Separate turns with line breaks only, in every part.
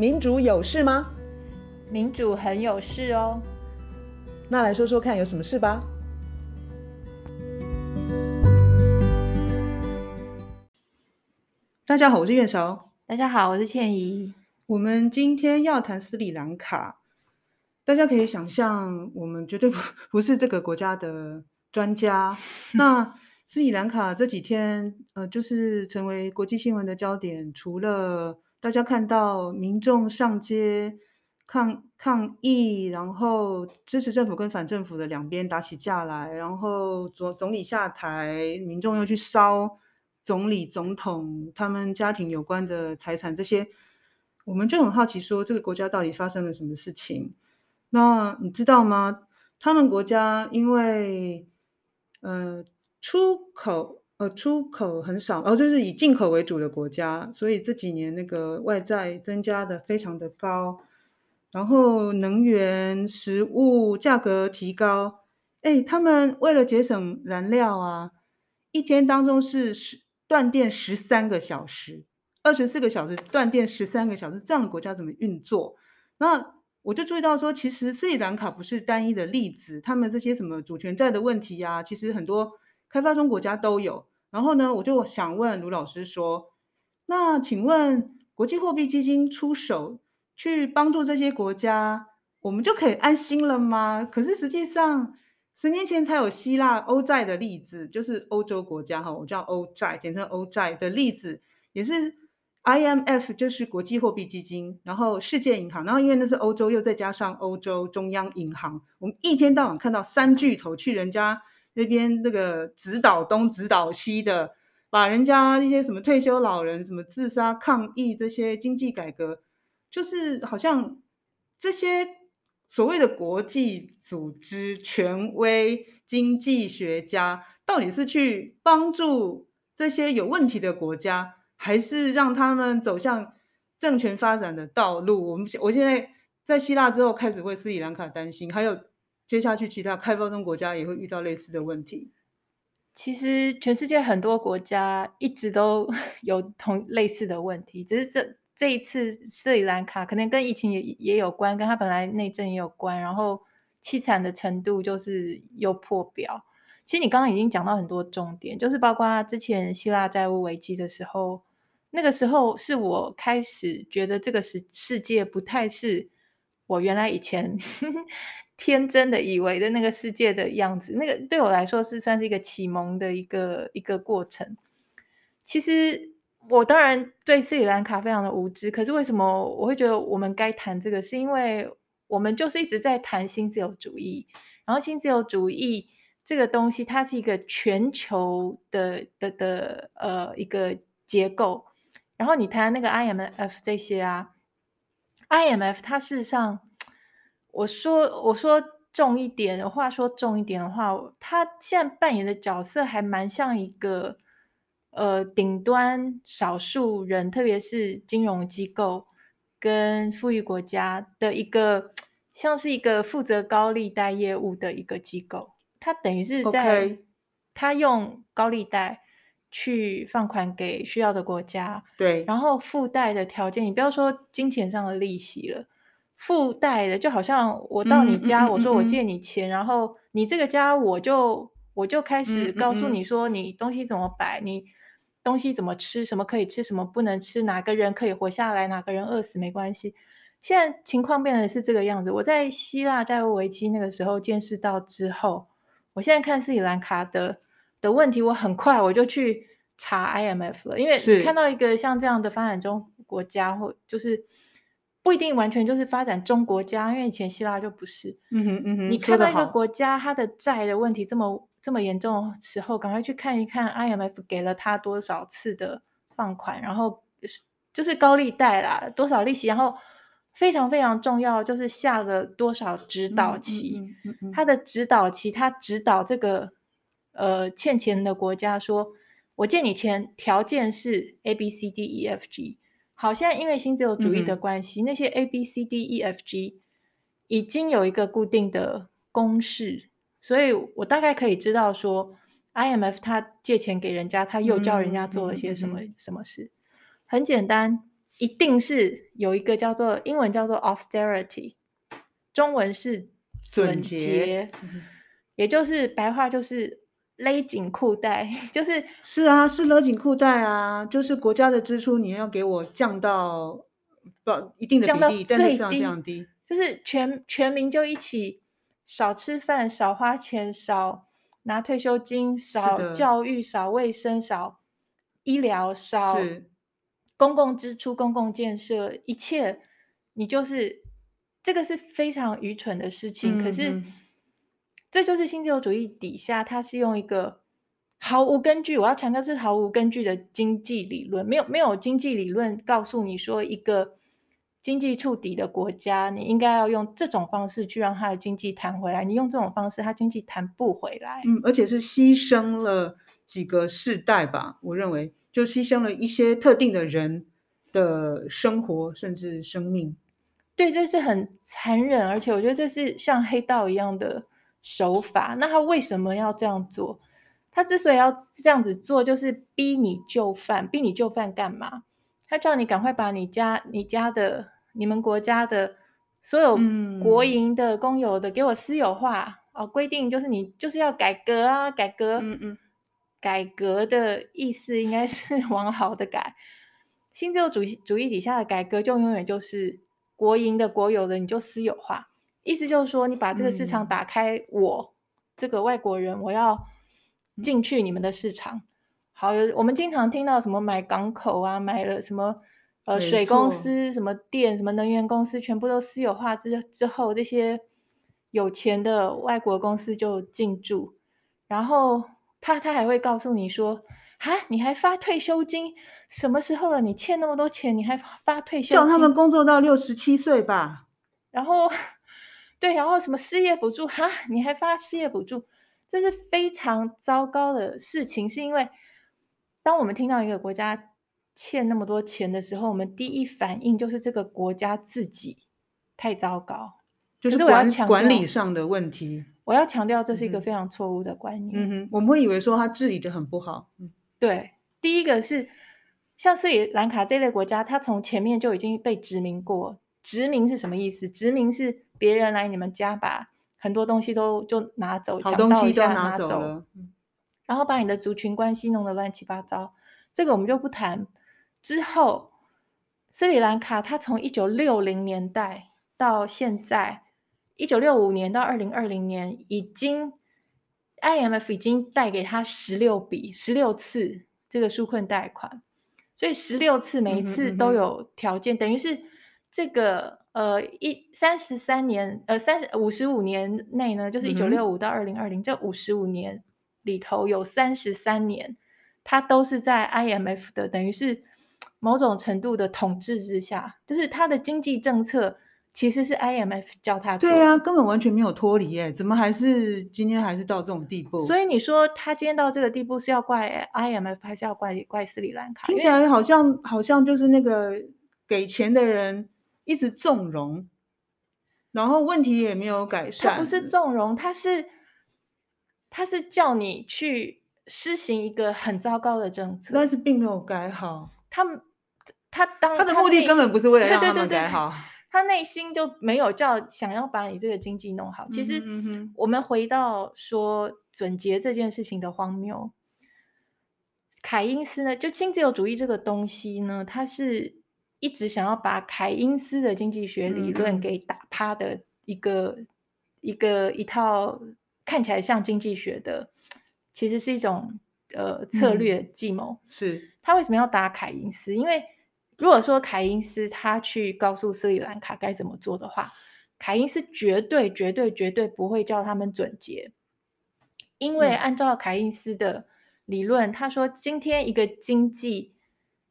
民主有事吗？
民主很有事哦。
那来说说看，有什么事吧？大家好，我是苑韶。
大家好，我是倩怡。
我们今天要谈斯里兰卡。大家可以想象，我们绝对不不是这个国家的专家。那斯里兰卡这几天，呃，就是成为国际新闻的焦点，除了大家看到民众上街抗抗议，然后支持政府跟反政府的两边打起架来，然后总总理下台，民众又去烧总理、总统他们家庭有关的财产，这些我们就很好奇，说这个国家到底发生了什么事情？那你知道吗？他们国家因为呃出口。呃，出口很少，哦，就是以进口为主的国家，所以这几年那个外债增加的非常的高，然后能源、食物价格提高，哎，他们为了节省燃料啊，一天当中是十断电十三个小时，二十四个小时断电十三个小时，这样的国家怎么运作？那我就注意到说，其实斯里兰卡不是单一的例子，他们这些什么主权债的问题呀，其实很多。开发中国家都有，然后呢，我就想问卢老师说，那请问国际货币基金出手去帮助这些国家，我们就可以安心了吗？可是实际上，十年前才有希腊欧债的例子，就是欧洲国家哈，我叫欧债，简称欧债的例子，也是 IMF，就是国际货币基金，然后世界银行，然后因为那是欧洲，又再加上欧洲中央银行，我们一天到晚看到三巨头去人家。那边那个指导东指导西的，把人家一些什么退休老人、什么自杀抗议这些经济改革，就是好像这些所谓的国际组织权威经济学家，到底是去帮助这些有问题的国家，还是让他们走向政权发展的道路？我们我现在在希腊之后，开始为斯里兰卡担心，还有。接下去，其他开发中国家也会遇到类似的问题。
其实，全世界很多国家一直都 有同类似的问题，只是这这一次斯里兰卡可能跟疫情也也有关，跟他本来内政也有关，然后凄惨的程度就是又破表。其实你刚刚已经讲到很多重点，就是包括之前希腊债务危机的时候，那个时候是我开始觉得这个世世界不太是我原来以前。天真的以为的那个世界的样子，那个对我来说是算是一个启蒙的一个一个过程。其实我当然对斯里兰卡非常的无知，可是为什么我会觉得我们该谈这个？是因为我们就是一直在谈新自由主义，然后新自由主义这个东西，它是一个全球的的的呃一个结构。然后你谈那个 IMF 这些啊，IMF 它事实上。我说，我说重一点，话说重一点的话，它现在扮演的角色还蛮像一个，呃，顶端少数人，特别是金融机构跟富裕国家的一个，像是一个负责高利贷业务的一个机构。它等于是在.他用高利贷去放款给需要的国家，
对，
然后附带的条件，你不要说金钱上的利息了。附带的就好像我到你家，嗯、我说我借你钱，嗯嗯嗯、然后你这个家我就我就开始告诉你说你东西怎么摆，你东西怎么吃，什么可以吃，什么不能吃，哪个人可以活下来，哪个人饿死没关系。现在情况变得是这个样子。我在希腊债务危机那个时候见识到之后，我现在看斯里兰卡的的问题，我很快我就去查 IMF 了，因为你看到一个像这样的发展中国家或就是。不一定完全就是发展中国家，因为以前希腊就不是。
嗯哼嗯哼，
你看到一个国家它的债的问题这么这么严重的时候，赶快去看一看 IMF 给了他多少次的放款，然后就是高利贷啦，多少利息，然后非常非常重要，就是下了多少指导期。嗯嗯嗯嗯、他的指导期，他指导这个呃欠钱的国家说，我借你钱，条件是 A B C D E F G。好现在因为新自由主义的关系，嗯、那些 A B C D E F G 已经有一个固定的公式，所以我大概可以知道说，I M F 他借钱给人家，他又教人家做了些什么、嗯嗯嗯、什么事。很简单，一定是有一个叫做英文叫做 austerity，中文是
准节，
也就是白话就是勒紧裤带，就是
是啊，是勒紧裤带啊，就是国家的支出你要给我降到不一定的比例，但是这样降低，
就是全全民就一起少吃饭、少花钱、少拿退休金、少教育、少卫生、少医疗、少。公共支出、公共建设，一切你就是这个是非常愚蠢的事情。嗯、可是，这就是新自由主义底下，它是用一个毫无根据，我要强调是毫无根据的经济理论。没有没有经济理论告诉你说，一个经济触底的国家，你应该要用这种方式去让它的经济弹回来。你用这种方式，它经济弹不回来。
嗯，而且是牺牲了几个世代吧，我认为。就牺牲了一些特定的人的生活，甚至生命。
对，这是很残忍，而且我觉得这是像黑道一样的手法。那他为什么要这样做？他之所以要这样子做，就是逼你就范。逼你就范干嘛？他叫你赶快把你家、你家的、你们国家的所有国营的、公有的给我私有化哦。规定就是你就是要改革啊，改革。嗯嗯。改革的意思应该是 往好的改，新自由主义主义底下的改革就永远就是国营的、国有的，你就私有化。意思就是说，你把这个市场打开，我、嗯、这个外国人我要进去你们的市场。好，我们经常听到什么买港口啊，买了什么呃水公司、什么电、什么能源公司，全部都私有化之之后，这些有钱的外国公司就进驻，然后。他他还会告诉你说：“啊，你还发退休金？什么时候了？你欠那么多钱，你还发退休金？
叫他们工作到六十七岁吧。
然后，对，然后什么失业补助？哈，你还发失业补助？这是非常糟糕的事情。是因为当我们听到一个国家欠那么多钱的时候，我们第一反应就是这个国家自己太糟糕，
就是管管理上的问题。”
我要强调，这是一个非常错误的观念。
嗯哼，我们会以为说他治理的很不好。嗯，
对，第一个是像斯里兰卡这类国家，它从前面就已经被殖民过。殖民是什么意思？殖民是别人来你们家，把很多东西都就拿走，
抢东西都拿走了，
然后把你的族群关系弄得乱七八糟。这个我们就不谈。之后，斯里兰卡它从一九六零年代到现在。一九六五年到二零二零年，已经 IMF 已经贷给他十六笔、十六次这个纾困贷款，所以十六次每一次都有条件，嗯哼嗯哼，等于是这个呃一三十三年呃三十五十五年内呢，就是一九六五到二零二零这五十五年里头有三十三年，它都是在 IMF 的等于是某种程度的统治之下，就是它的经济政策。其实是 IMF 叫它做，
对啊，根本完全没有脱离耶，怎么还是今天还是到这种地步？
所以你说他今天到这个地步是要怪 IMF 还是要怪怪斯里兰卡？
听起来好像好像就是那个给钱的人一直纵容，然后问题也没有改善。
他不是纵容，他是他是叫你去施行一个很糟糕的政策，
但是并没有改好。
他他当
他的目的根本不是为了让他们改好。
对对对对他内心就没有叫想要把你这个经济弄好。其实，我们回到说准结这件事情的荒谬，凯因斯呢，就新自由主义这个东西呢，它是一直想要把凯因斯的经济学理论给打趴的一个、嗯、一个一套看起来像经济学的，其实是一种呃策略计谋。
嗯、是。
他为什么要打凯因斯？因为如果说凯因斯他去告诉斯里兰卡该怎么做的话，凯因斯绝对绝对绝对不会叫他们准结，因为按照凯因斯的理论，他说今天一个经济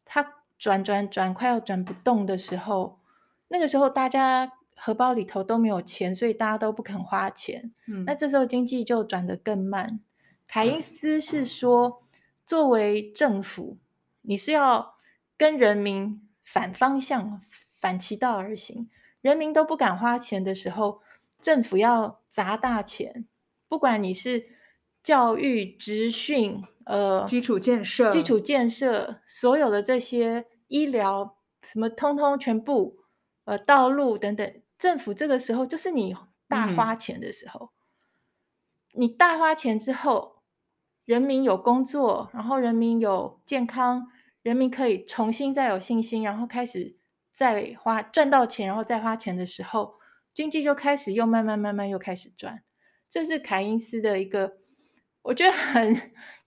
它转转转快要转不动的时候，那个时候大家荷包里头都没有钱，所以大家都不肯花钱，嗯，那这时候经济就转得更慢。凯因斯是说，作为政府，你是要。跟人民反方向、反其道而行，人民都不敢花钱的时候，政府要砸大钱。不管你是教育、职训、呃，
基础建设、
基础建设，所有的这些医疗、什么通通全部呃道路等等，政府这个时候就是你大花钱的时候，嗯、你大花钱之后，人民有工作，然后人民有健康，人民可以重新再有信心，然后开始再花赚到钱，然后再花钱的时候，经济就开始又慢慢慢慢又开始转。这是凯因斯的一个。我觉得很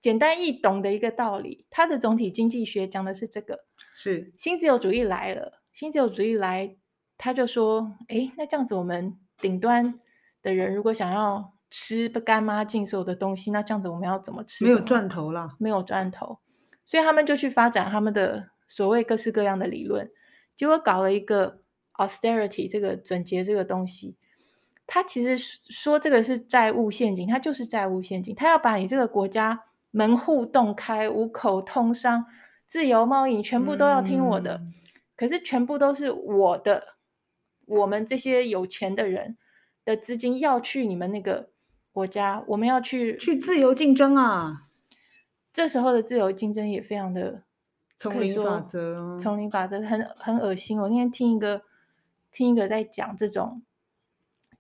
简单易懂的一个道理，他的总体经济学讲的是这个，
是
新自由主义来了，新自由主义来，他就说，哎，那这样子我们顶端的人如果想要吃不干妈净所有的东西，那这样子我们要怎么吃？
没有赚头了，
没有赚头，所以他们就去发展他们的所谓各式各样的理论，结果搞了一个 austerity 这个准节这个东西。他其实说这个是债务陷阱，他就是债务陷阱。他要把你这个国家门户洞开，五口通商，自由贸易，全部都要听我的。嗯、可是全部都是我的，我们这些有钱的人的资金要去你们那个国家，我们要去
去自由竞争啊。
这时候的自由竞争也非常的
丛林法则，
丛林法则很很恶心。我那天听一个听一个在讲这种。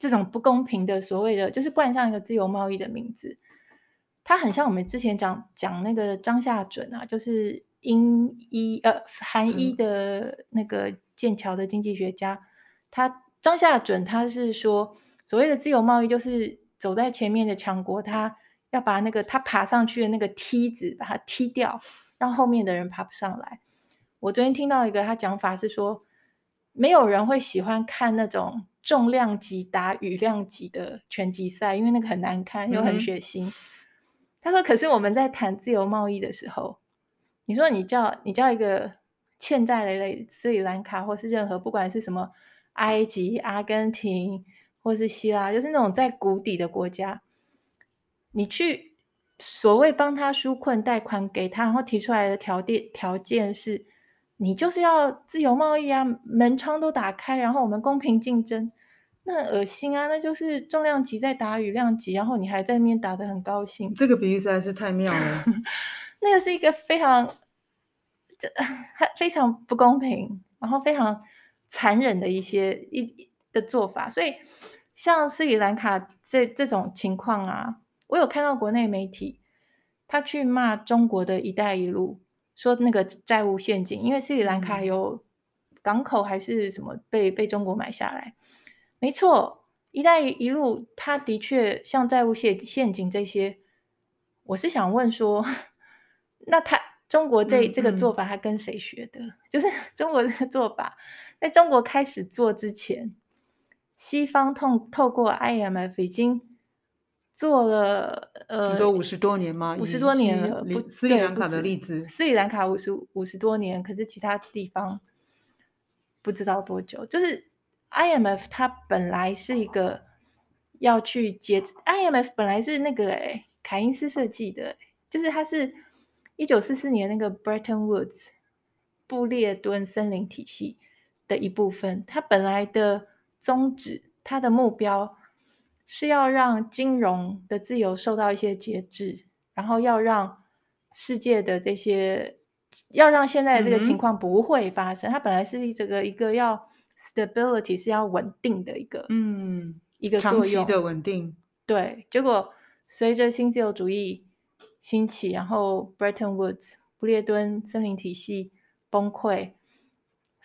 这种不公平的所谓的，就是冠上一个自由贸易的名字，它很像我们之前讲讲那个张夏准啊，就是英一呃韩医的那个剑桥的经济学家，嗯、他张夏准他是说，所谓的自由贸易就是走在前面的强国，他要把那个他爬上去的那个梯子把它踢掉，让后面的人爬不上来。我昨天听到一个他讲法是说，没有人会喜欢看那种。重量级打羽量级的拳击赛，因为那个很难看又很血腥。嗯、他说：“可是我们在谈自由贸易的时候，你说你叫你叫一个欠债累累斯里兰卡，或是任何不管是什么埃及、阿根廷或是希腊，就是那种在谷底的国家，你去所谓帮他纾困贷款给他，然后提出来的条件条件是。”你就是要自由贸易啊，门窗都打开，然后我们公平竞争，那很恶心啊！那就是重量级在打羽量级，然后你还在那边打得很高兴。这
个比喻实在是太妙了。
那个是一个非常，这非常不公平，然后非常残忍的一些一的做法。所以像斯里兰卡这这种情况啊，我有看到国内媒体他去骂中国的一带一路。说那个债务陷阱，因为斯里兰卡有港口还是什么被被中国买下来，没错，一带一路它的确像债务陷陷阱这些，我是想问说，那他中国这这个做法他跟谁学的？就是中国这个做法，在中国开始做之前，西方透透过 IMF 已经。做了呃，
你说五十多年吗？
五十多年了，不，
斯里兰卡的例子，
斯里兰卡五十五十多年，可是其他地方不知道多久。就是 IMF 它本来是一个要去接，IMF 本来是那个诶凯因斯设计的，就是它是一九四四年那个 Bretton Woods 布列敦森林体系的一部分，它本来的宗旨，它的目标。是要让金融的自由受到一些节制，然后要让世界的这些，要让现在的这个情况不会发生。嗯、它本来是这个一个要 stability 是要稳定的一个，嗯，一个作用，长
期的稳定。
对，结果随着新自由主义兴起，然后 Bretton Woods 不列敦森林体系崩溃，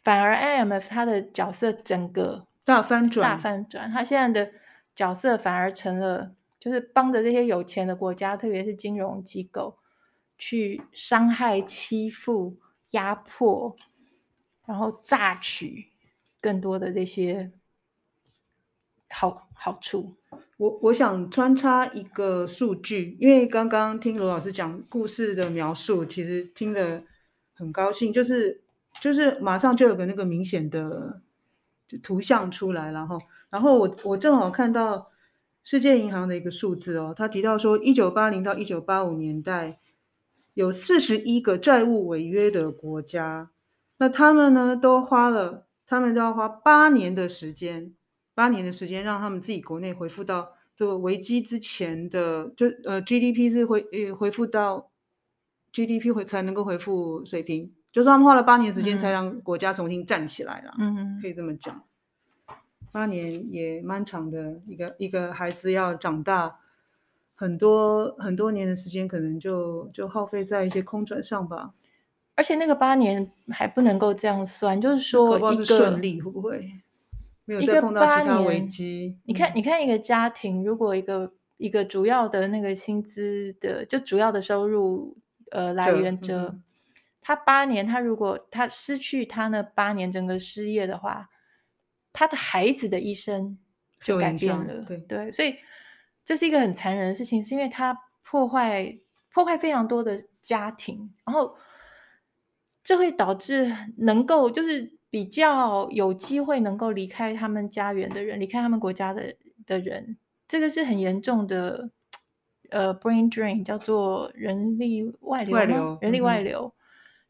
反而 IMF 它的角色整个
大翻转，
大翻转，它现在的。角色反而成了，就是帮着这些有钱的国家，特别是金融机构，去伤害、欺负、压迫，然后榨取更多的这些好好处。
我我想穿插一个数据，因为刚刚听罗老师讲故事的描述，其实听得很高兴，就是就是马上就有个那个明显的图像出来，然后。然后我我正好看到世界银行的一个数字哦，他提到说，一九八零到一九八五年代有四十一个债务违约的国家，那他们呢都花了，他们都要花八年的时间，八年的时间让他们自己国内恢复到这个危机之前的，就呃 GDP 是恢呃恢复到 GDP 回才能够恢复水平，就是他们花了八年时间才让国家重新站起来了。
嗯，
可以这么讲，八年也蛮长的，一个一个孩子要长大，很多很多年的时间可能就就耗费在一些空转上吧。
而且那个八年还不能够这样算，就是说一个
顺利会不会没有再碰到其他危机？
你看，你看一个家庭，如果一个一个主要的那个薪资的，就主要的收入呃来源者，嗯、他八年，他如果他失去他那八年整个失业的话，他的孩子的一生就改变了。对对，所以这是一个很残忍的事情，是因为他破坏破坏非常多的家庭，然后。这会导致能够就是比较有机会能够离开他们家园的人，离开他们国家的的人，这个是很严重的，呃，brain drain 叫做人力外流，
外流，
人力外流。嗯、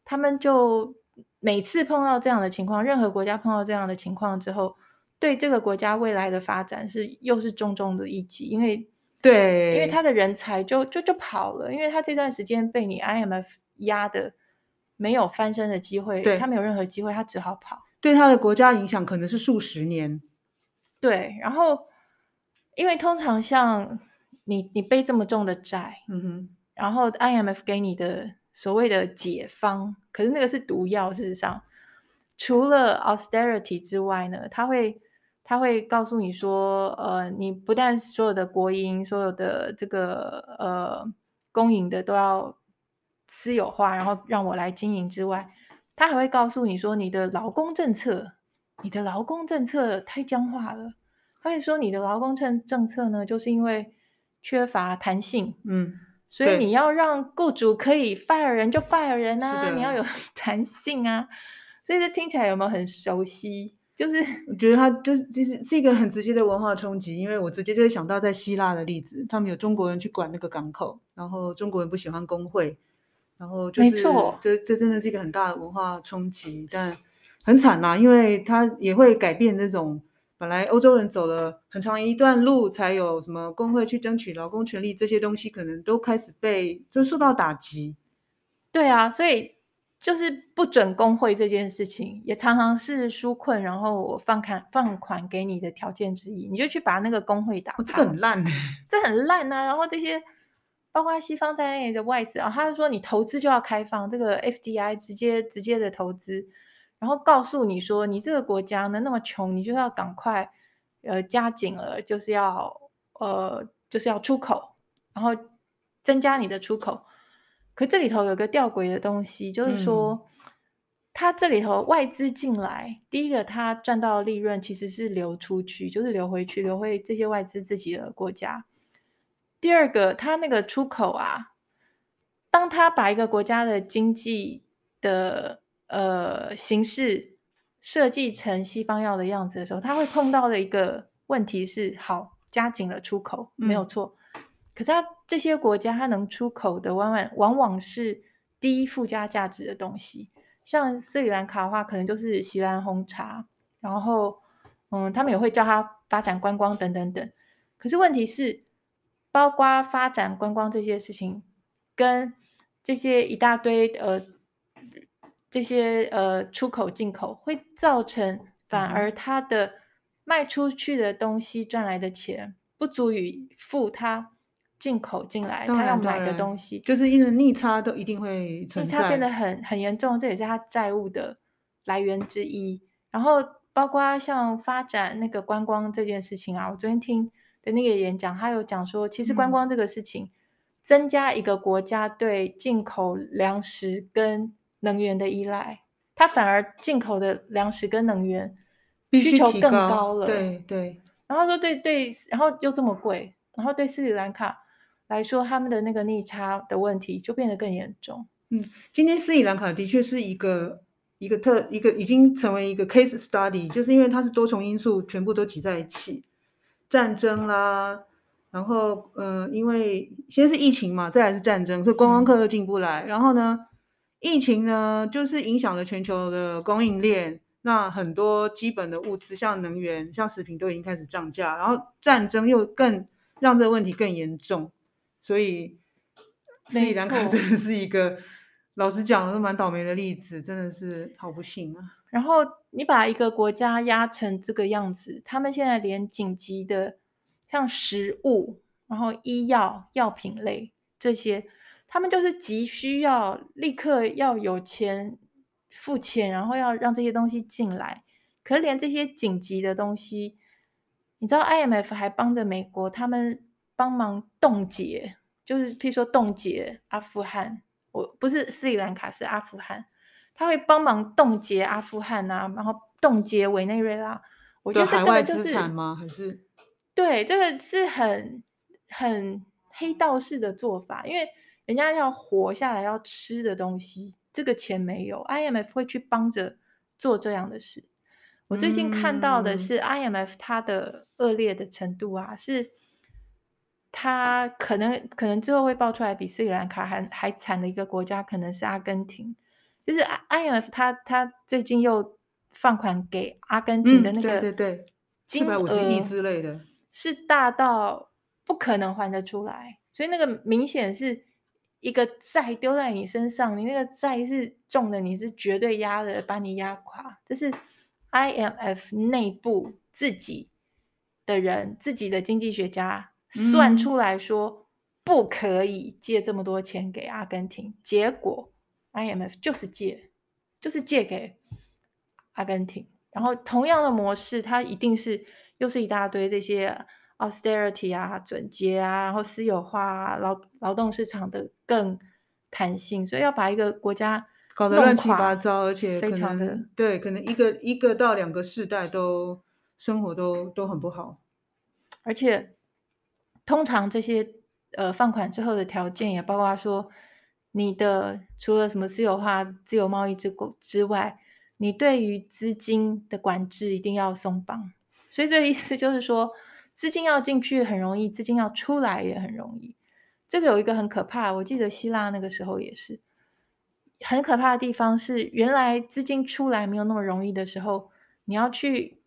他们就每次碰到这样的情况，任何国家碰到这样的情况之后，对这个国家未来的发展是又是重重的一击，因为
对，
因为他的人才就就就跑了，因为他这段时间被你 IMF 压的。没有翻身的机会，对他没有任何机会，他只好跑。
对他的国家影响可能是数十年。
对，然后因为通常像你，你背这么重的债，
嗯哼，
然后 IMF 给你的所谓的解方，可是那个是毒药。事实上，除了 austerity 之外呢，他会他会告诉你说，呃，你不但所有的国营、所有的这个呃公营的都要。私有化，然后让我来经营之外，他还会告诉你说，你的劳工政策，你的劳工政策太僵化了。他会说，你的劳工政政策呢，就是因为缺乏弹性，
嗯，
所以你要让雇主可以 fire 人就 fire 人啊，你要有 弹性啊。所以这听起来有没有很熟悉？就是
我觉得他就是其实是一个很直接的文化冲击，因为我直接就会想到在希腊的例子，他们有中国人去管那个港口，然后中国人不喜欢工会。然后就是，没错，这这真的是一个很大的文化冲击，但很惨呐，因为它也会改变那种本来欧洲人走了很长一段路才有什么工会去争取劳工权利这些东西，可能都开始被就受到打击。
对啊，所以就是不准工会这件事情，也常常是纾困，然后我放款放款给你的条件之一，你就去把那个工会打
这个很烂，
这很烂啊，然后这些。包括西方在内的外资啊，他就说你投资就要开放这个 FDI 直接直接的投资，然后告诉你说你这个国家呢那么穷，你就要赶快呃加紧了，就是要呃就是要出口，然后增加你的出口。可这里头有个吊诡的东西，就是说，它、嗯、这里头外资进来，第一个它赚到的利润其实是流出去，就是流回去，流回这些外资自己的国家。第二个，它那个出口啊，当他把一个国家的经济的呃形式设计成西方要的样子的时候，他会碰到的一个问题是：好，加紧了出口，没有错。嗯、可是他这些国家，他能出口的往往往往是低附加价值的东西，像斯里兰卡的话，可能就是锡兰红茶，然后嗯，他们也会叫它发展观光等等等。可是问题是。包括发展观光这些事情，跟这些一大堆呃，这些呃出口进口会造成，反而它的卖出去的东西赚来的钱不足以付他进口进来他要买的东西，
就是因为逆差都一定会存在，
逆差变得很很严重，这也是他债务的来源之一。然后包括像发展那个观光这件事情啊，我昨天听。的那个演讲，他有讲说，其实观光这个事情，嗯、增加一个国家对进口粮食跟能源的依赖，它反而进口的粮食跟能源需求更高了。
对对。
然后说对对，然后又这么贵，然后对斯里兰卡来说，他们的那个逆差的问题就变得更严重。
嗯，今天斯里兰卡的确是一个一个特一个已经成为一个 case study，就是因为它是多重因素全部都挤在一起。战争啦，然后呃，因为先是疫情嘛，再来是战争，所以观光客都进不来。嗯、然后呢，疫情呢，就是影响了全球的供应链，那很多基本的物资，像能源、像食品，都已经开始涨价。然后战争又更让这个问题更严重，所以斯里兰卡 真的是一个老实讲，是蛮倒霉的例子，真的是好不幸啊。
然后你把一个国家压成这个样子，他们现在连紧急的像食物，然后医药药品类这些，他们就是急需要立刻要有钱付钱，然后要让这些东西进来。可是连这些紧急的东西，你知道 IMF 还帮着美国，他们帮忙冻结，就是譬如说冻结阿富汗。我不是斯里兰卡，是阿富汗，他会帮忙冻结阿富汗啊，然后冻结委内瑞拉。我觉得这根本就是
海外资产吗？还是
对，这个是很很黑道式的做法，因为人家要活下来要吃的东西，这个钱没有，IMF 会去帮着做这样的事。我最近看到的是 IMF 它的恶劣的程度啊，嗯、是。它可能可能之后会爆出来，比斯里兰卡还还惨的一个国家，可能是阿根廷。就是 IMF 他他最近又放款给阿根廷的那个，
对对对，四百五十亿之类的，
是大到不可能还得出来。所以那个明显是一个债丢在你身上，你那个债是重的，你是绝对压的，把你压垮。这是 IMF 内部自己的人，自己的经济学家。算出来说不可以借这么多钱给阿根廷，结果 IMF 就是借，就是借给阿根廷。然后同样的模式，它一定是又是一大堆这些 austerity 啊、准结啊，然后私有化啊、劳劳动市场的更弹性，所以要把一个国家
搞得乱七八糟，而且非常的对，可能一个一个到两个世代都生活都都很不好，
而且。通常这些呃放款之后的条件也包括说，你的除了什么私有化、自由贸易之之外，你对于资金的管制一定要松绑。所以这个意思就是说，资金要进去很容易，资金要出来也很容易。这个有一个很可怕，我记得希腊那个时候也是很可怕的地方是，原来资金出来没有那么容易的时候，你要去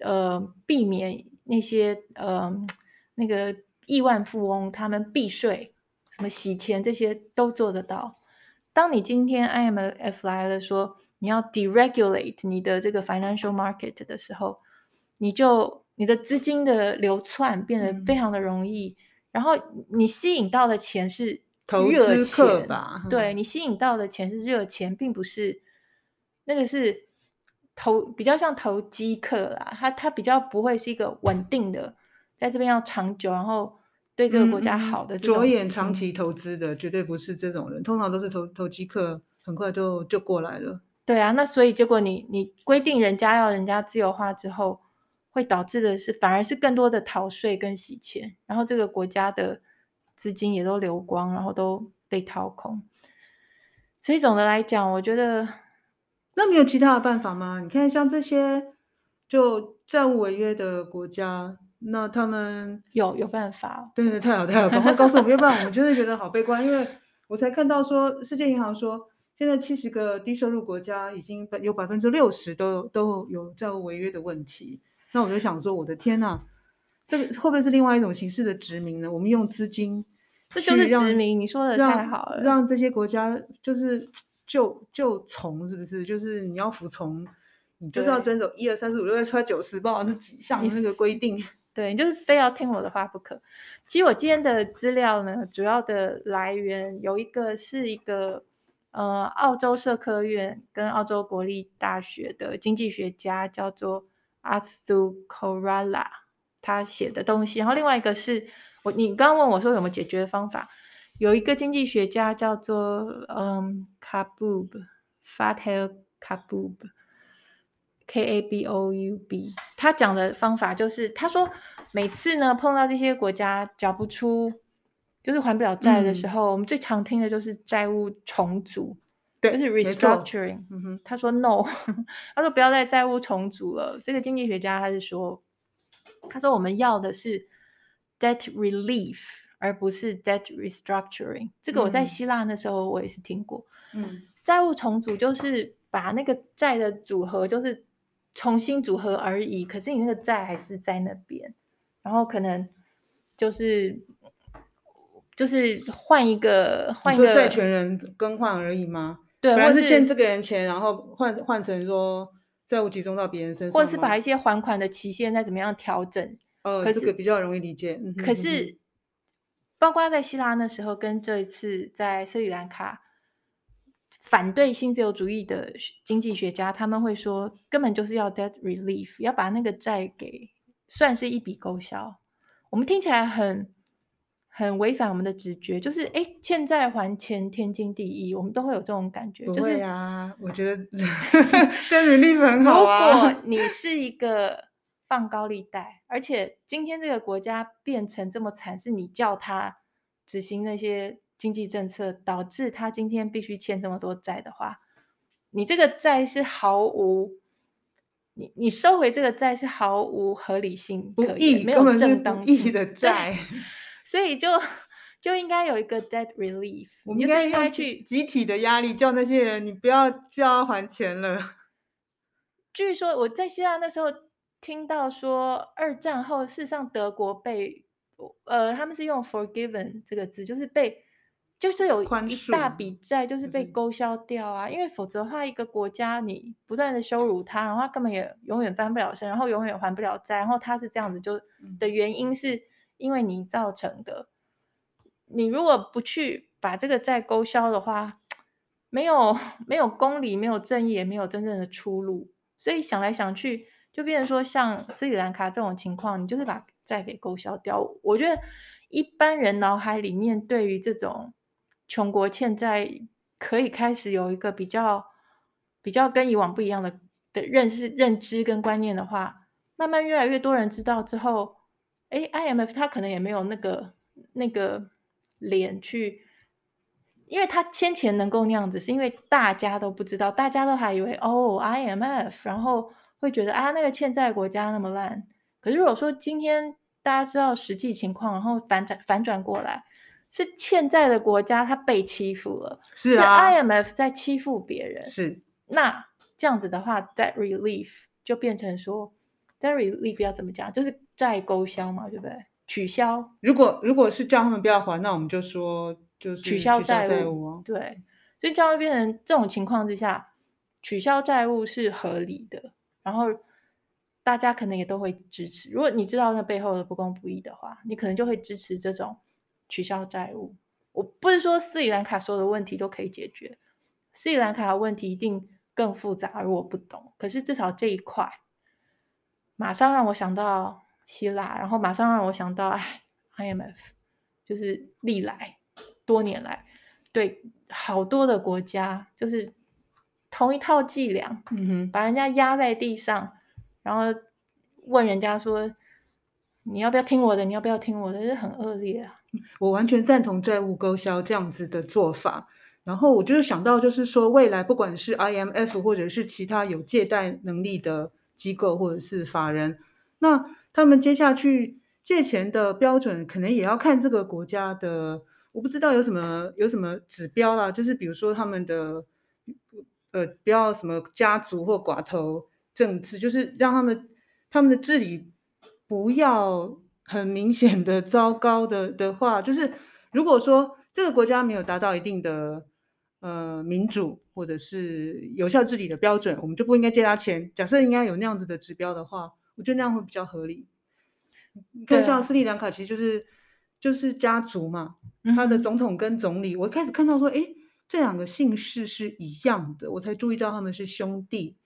呃避免那些呃那个。亿万富翁他们避税、什么洗钱这些都做得到。当你今天 IMF 来了，说你要 deregulate 你的这个 financial market 的时候，你就你的资金的流窜变得非常的容易，嗯、然后你吸引到的钱是热钱
投资客吧？
对，你吸引到的钱是热钱，并不是那个是投比较像投机客啦，他他比较不会是一个稳定的。在这边要长久，然后对这个国家好的
着眼长期投资的，绝对不是这种人。通常都是投投机客，很快就就过来了。
对啊，那所以结果你你规定人家要人家自由化之后，会导致的是反而是更多的逃税跟洗钱，然后这个国家的资金也都流光，然后都被掏空。所以总的来讲，我觉得
那没有其他的办法吗？你看像这些就债务违约的国家。那他们
有有办法？
对对，太好太好，赶快告诉我们，要不然我们就是觉得好悲观。因为我才看到说，世界银行说，现在七十个低收入国家已经有百分之六十都都有债务违约的问题。那我就想说，我的天呐，这个会不会是另外一种形式的殖民呢？我们用资金，
这就是殖民。你说的太好了，
让这些国家就是就就从是不是？就是你要服从，你就是要遵守一二三四五六七八九十，不管是几项那个规定。
对，你就是非要听我的话不可。其实我今天的资料呢，主要的来源有一个是一个呃澳洲社科院跟澳洲国立大学的经济学家叫做 Arthur Koralla 他写的东西，然后另外一个是我你刚刚问我说有没有解决的方法，有一个经济学家叫做嗯 Kaboub Fathel Kaboub K A B O U B，他讲的方法就是，他说每次呢碰到这些国家缴不出，就是还不了债的时候，嗯、我们最常听的就是债务重组，对，就是 restructuring。嗯哼，他说 no，他说不要再债务重组了。这个经济学家他是说，他说我们要的是 debt relief，而不是 debt restructuring。这个我在希腊那时候我也是听过。嗯，债务重组就是把那个债的组合就是。重新组合而已，可是你那个债还是在那边，然后可能就是就是换一个换一个
债权人更换而已吗？
对，
或者是欠这个人钱，然后换换成说债务集中到别人身上，
或者是把一些还款的期限再怎么样调整。
呃，这个比较容易理解。嗯、
可是，包括在希腊那时候，跟这一次在斯里兰卡，反对新自由主义的经济学家，他们会说，根本就是要 debt relief，要把那个债给算是一笔勾销。我们听起来很很违反我们的直觉，就是哎，欠债还钱天经地义，我们都会有这种感觉。
不会啊，我觉得这履历很好啊。
如果 你是一个放高利贷，而且今天这个国家变成这么惨，是你叫他执行那些。经济政策导致他今天必须欠这么多债的话，你这个债是毫无，你你收回这个债是毫无合理性可言，不义，没有正当性
的债，
所以就就应该有一个 debt relief，
我们应该要去集体的压力，叫那些人你不要就要还钱了。
据说我在希腊那时候听到说，二战后事实上德国被呃他们是用 forgiven 这个字，就是被。就是有一大笔债，就是被勾销掉啊！因为否则的话，一个国家你不断的羞辱他，然后他根本也永远翻不了身，然后永远还不了债，然后他是这样子就的原因是因为你造成的。你如果不去把这个债勾销的话，没有没有公理，没有正义，也没有真正的出路。所以想来想去，就变成说像斯里兰卡这种情况，你就是把债给勾销掉。我觉得一般人脑海里面对于这种。穷国欠债可以开始有一个比较比较跟以往不一样的的认识、认知跟观念的话，慢慢越来越多人知道之后，哎，IMF 他可能也没有那个那个脸去，因为他先前能够那样子，是因为大家都不知道，大家都还以为哦，IMF，然后会觉得啊，那个欠债国家那么烂。可是如果说今天大家知道实际情况，然后反转反转过来。是欠债的国家，他被欺负了。
是啊，
是 IMF 在欺负别人。
是，
那这样子的话，debt relief 就变成说 relief 要怎么讲？就是债勾销嘛，对不对？取消。
如果如果是叫他们不要还，那我们就说就是取消债务。务
对，所以这样会变成这种情况之下，取消债务是合理的。然后大家可能也都会支持。如果你知道那背后的不公不义的话，你可能就会支持这种。取消债务，我不是说斯里兰卡所有的问题都可以解决，斯里兰卡的问题一定更复杂，而我不懂。可是至少这一块，马上让我想到希腊，然后马上让我想到，哎，IMF，就是历来多年来对好多的国家，就是同一套伎俩，嗯哼，把人家压在地上，然后问人家说，你要不要听我的？你要不要听我的？这是很恶劣啊。
我完全赞同债务勾销这样子的做法，然后我就是想到，就是说未来不管是 IMF 或者是其他有借贷能力的机构或者是法人，那他们接下去借钱的标准可能也要看这个国家的，我不知道有什么有什么指标啦，就是比如说他们的呃不要什么家族或寡头政治，就是让他们他们的治理不要。很明显的糟糕的的话，就是如果说这个国家没有达到一定的呃民主或者是有效治理的标准，我们就不应该借他钱。假设应该有那样子的指标的话，我觉得那样会比较合理。你看，像斯里兰卡其实就是就是家族嘛，他的总统跟总理，我一开始看到说，哎，这两个姓氏是一样的，我才注意到他们是兄弟。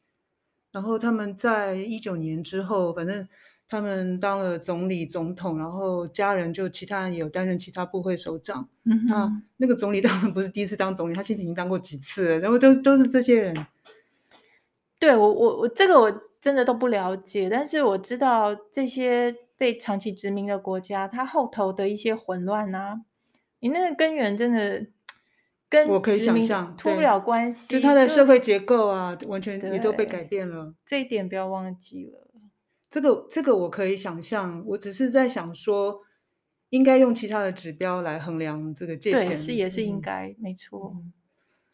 然后他们在一九年之后，反正。他们当了总理、总统，然后家人就其他人也有担任其他部会首长。嗯，那那个总理 当然不是第一次当总理，他其实已经当过几次了。然后都都是这些人。
对我，我我这个我真的都不了解，但是我知道这些被长期殖民的国家，它后头的一些混乱啊，你那个根源真的跟
我可以想象
脱不了关系，
就它的社会结构啊，完全也都被改变了。
这一点不要忘记了。
这个这个我可以想象，我只是在想说，应该用其他的指标来衡量这个借钱，
对，是也是应该，嗯、没错。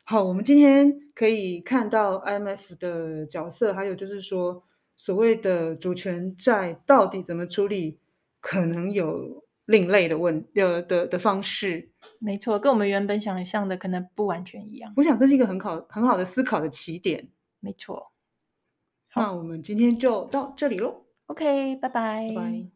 好，我们今天可以看到 IMF 的角色，还有就是说，所谓的主权债到底怎么处理，可能有另类的问的的的方式。
没错，跟我们原本想象的可能不完全一样。
我想这是一个很好很好的思考的起点。
没错。
那我们今天就到这里喽。
OK，
拜拜。